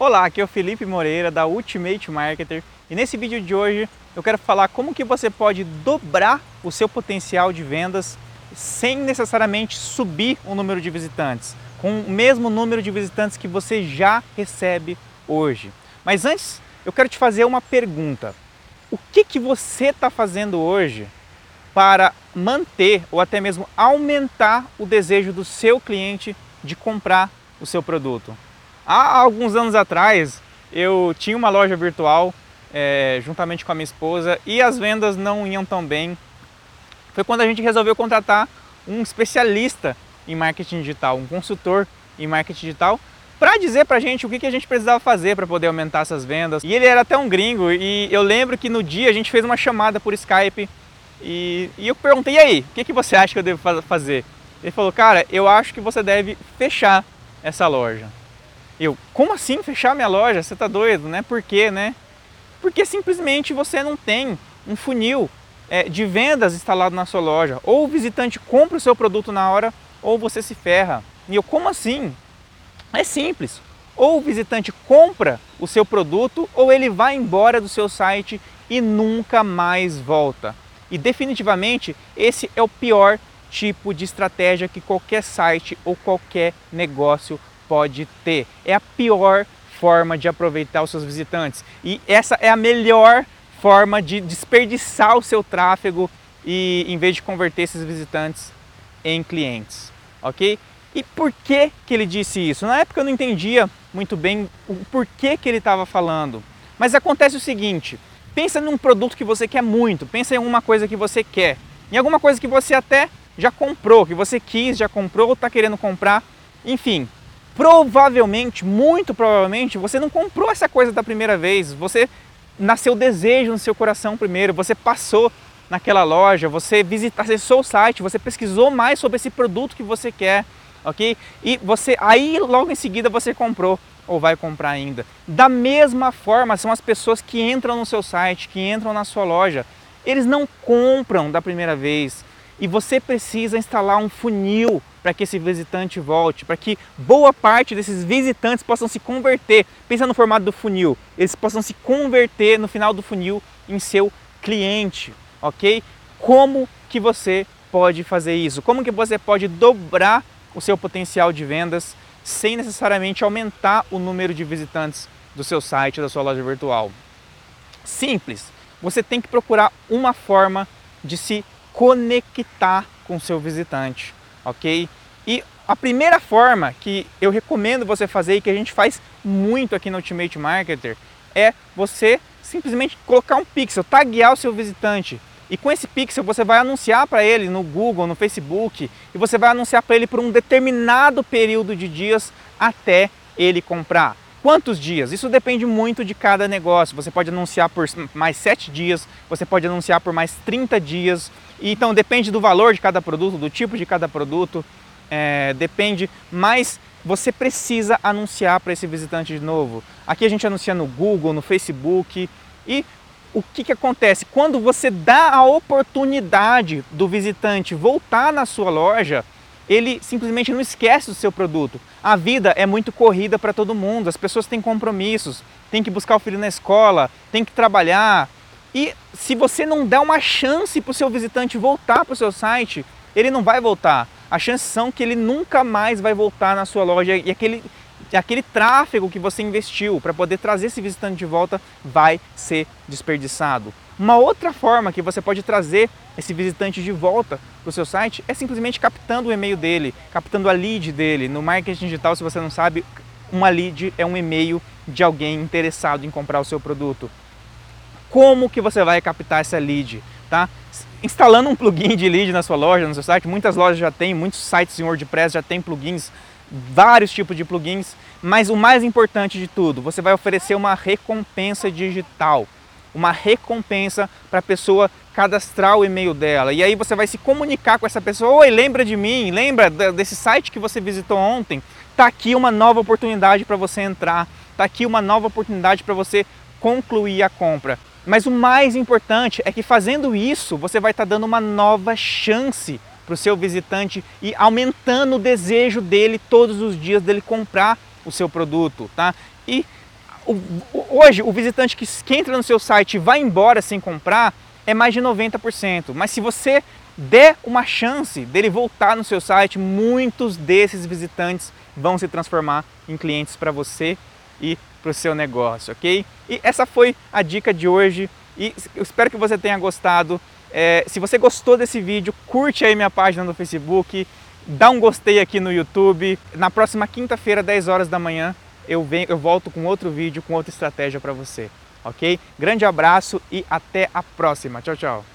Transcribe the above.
Olá, aqui é o Felipe Moreira da Ultimate Marketer e nesse vídeo de hoje eu quero falar como que você pode dobrar o seu potencial de vendas sem necessariamente subir o número de visitantes, com o mesmo número de visitantes que você já recebe hoje. Mas antes, eu quero te fazer uma pergunta. O que, que você está fazendo hoje para manter ou até mesmo aumentar o desejo do seu cliente de comprar o seu produto? Há alguns anos atrás, eu tinha uma loja virtual é, juntamente com a minha esposa e as vendas não iam tão bem. Foi quando a gente resolveu contratar um especialista em marketing digital, um consultor em marketing digital, para dizer para a gente o que, que a gente precisava fazer para poder aumentar essas vendas. E ele era até um gringo e eu lembro que no dia a gente fez uma chamada por Skype e, e eu perguntei, e aí, o que, que você acha que eu devo fazer? Ele falou, cara, eu acho que você deve fechar essa loja. Eu, como assim fechar minha loja? Você está doido, né? Por quê, né? Porque simplesmente você não tem um funil é, de vendas instalado na sua loja. Ou o visitante compra o seu produto na hora, ou você se ferra. E eu, como assim? É simples. Ou o visitante compra o seu produto, ou ele vai embora do seu site e nunca mais volta. E definitivamente esse é o pior tipo de estratégia que qualquer site ou qualquer negócio pode ter. É a pior forma de aproveitar os seus visitantes. E essa é a melhor forma de desperdiçar o seu tráfego e em vez de converter esses visitantes em clientes, ok? E por que que ele disse isso? Na época eu não entendia muito bem o porquê que ele estava falando. Mas acontece o seguinte: pensa num produto que você quer muito, pensa em alguma coisa que você quer, em alguma coisa que você até já comprou, que você quis, já comprou ou está querendo comprar, enfim, provavelmente, muito provavelmente, você não comprou essa coisa da primeira vez, você nasceu desejo no seu coração primeiro, você passou naquela loja, você visitou, acessou o site, você pesquisou mais sobre esse produto que você quer, ok? E você aí logo em seguida você comprou ou vai comprar ainda. Da mesma forma são as pessoas que entram no seu site, que entram na sua loja, eles não compram da primeira vez e você precisa instalar um funil para que esse visitante volte, para que boa parte desses visitantes possam se converter. Pensa no formato do funil, eles possam se converter no final do funil em seu cliente, ok? Como que você pode fazer isso? Como que você pode dobrar o seu potencial de vendas sem necessariamente aumentar o número de visitantes do seu site, da sua loja virtual? Simples. Você tem que procurar uma forma de se conectar com o seu visitante ok? E a primeira forma que eu recomendo você fazer e que a gente faz muito aqui no Ultimate Marketer é você simplesmente colocar um pixel, taguear o seu visitante. E com esse pixel você vai anunciar para ele no Google, no Facebook, e você vai anunciar para ele por um determinado período de dias até ele comprar. Quantos dias? Isso depende muito de cada negócio. Você pode anunciar por mais 7 dias, você pode anunciar por mais 30 dias. Então depende do valor de cada produto, do tipo de cada produto, é, depende, mas você precisa anunciar para esse visitante de novo. Aqui a gente anuncia no Google, no Facebook e o que, que acontece? Quando você dá a oportunidade do visitante voltar na sua loja, ele simplesmente não esquece do seu produto. A vida é muito corrida para todo mundo, as pessoas têm compromissos, têm que buscar o filho na escola, têm que trabalhar. E se você não der uma chance para o seu visitante voltar para o seu site, ele não vai voltar. As chances são que ele nunca mais vai voltar na sua loja e aquele, aquele tráfego que você investiu para poder trazer esse visitante de volta vai ser desperdiçado. Uma outra forma que você pode trazer esse visitante de volta para o seu site é simplesmente captando o e-mail dele, captando a lead dele. No marketing digital, se você não sabe, uma lead é um e-mail de alguém interessado em comprar o seu produto. Como que você vai captar essa lead? Tá? Instalando um plugin de lead na sua loja, no seu site, muitas lojas já têm, muitos sites em WordPress já têm plugins, vários tipos de plugins, mas o mais importante de tudo, você vai oferecer uma recompensa digital uma recompensa para a pessoa cadastrar o e-mail dela. E aí você vai se comunicar com essa pessoa: Oi, lembra de mim? Lembra desse site que você visitou ontem? Tá aqui uma nova oportunidade para você entrar. Tá aqui uma nova oportunidade para você concluir a compra. Mas o mais importante é que fazendo isso, você vai estar tá dando uma nova chance para o seu visitante e aumentando o desejo dele todos os dias dele comprar o seu produto, tá? E hoje, o visitante que, que entra no seu site e vai embora sem comprar é mais de 90%. Mas se você der uma chance dele voltar no seu site, muitos desses visitantes vão se transformar em clientes para você e para o seu negócio, ok? E essa foi a dica de hoje e espero que você tenha gostado. É, se você gostou desse vídeo, curte aí minha página no Facebook, dá um gostei aqui no YouTube. Na próxima quinta-feira, 10 horas da manhã, eu, venho, eu volto com outro vídeo, com outra estratégia para você, ok? Grande abraço e até a próxima. Tchau, tchau.